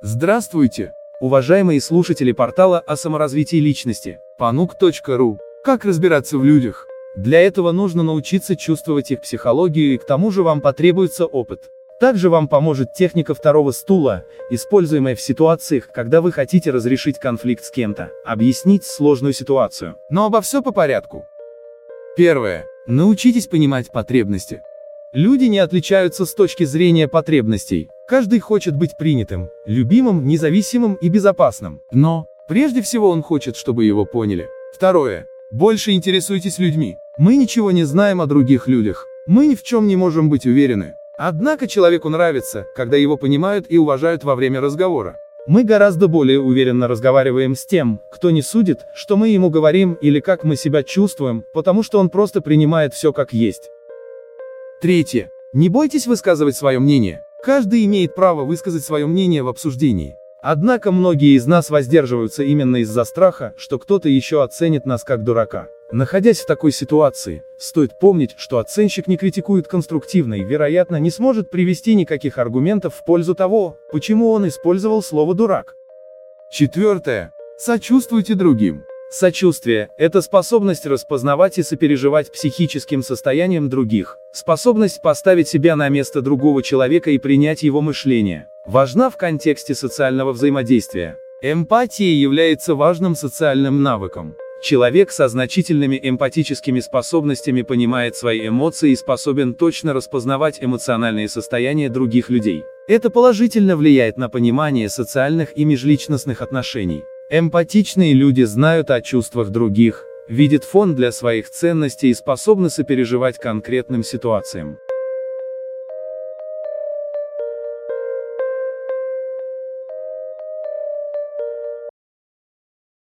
Здравствуйте, уважаемые слушатели портала о саморазвитии личности, panuk.ru. Как разбираться в людях? Для этого нужно научиться чувствовать их психологию и к тому же вам потребуется опыт. Также вам поможет техника второго стула, используемая в ситуациях, когда вы хотите разрешить конфликт с кем-то, объяснить сложную ситуацию. Но обо все по порядку. Первое. Научитесь понимать потребности. Люди не отличаются с точки зрения потребностей. Каждый хочет быть принятым, любимым, независимым и безопасным. Но, прежде всего он хочет, чтобы его поняли. Второе. Больше интересуйтесь людьми. Мы ничего не знаем о других людях. Мы ни в чем не можем быть уверены. Однако человеку нравится, когда его понимают и уважают во время разговора. Мы гораздо более уверенно разговариваем с тем, кто не судит, что мы ему говорим или как мы себя чувствуем, потому что он просто принимает все как есть. Третье. Не бойтесь высказывать свое мнение. Каждый имеет право высказать свое мнение в обсуждении. Однако многие из нас воздерживаются именно из-за страха, что кто-то еще оценит нас как дурака. Находясь в такой ситуации, стоит помнить, что оценщик не критикует конструктивно и, вероятно, не сможет привести никаких аргументов в пользу того, почему он использовал слово «дурак». Четвертое. Сочувствуйте другим. Сочувствие – это способность распознавать и сопереживать психическим состоянием других, способность поставить себя на место другого человека и принять его мышление. Важна в контексте социального взаимодействия. Эмпатия является важным социальным навыком. Человек со значительными эмпатическими способностями понимает свои эмоции и способен точно распознавать эмоциональные состояния других людей. Это положительно влияет на понимание социальных и межличностных отношений. Эмпатичные люди знают о чувствах других, видят фон для своих ценностей и способны сопереживать конкретным ситуациям.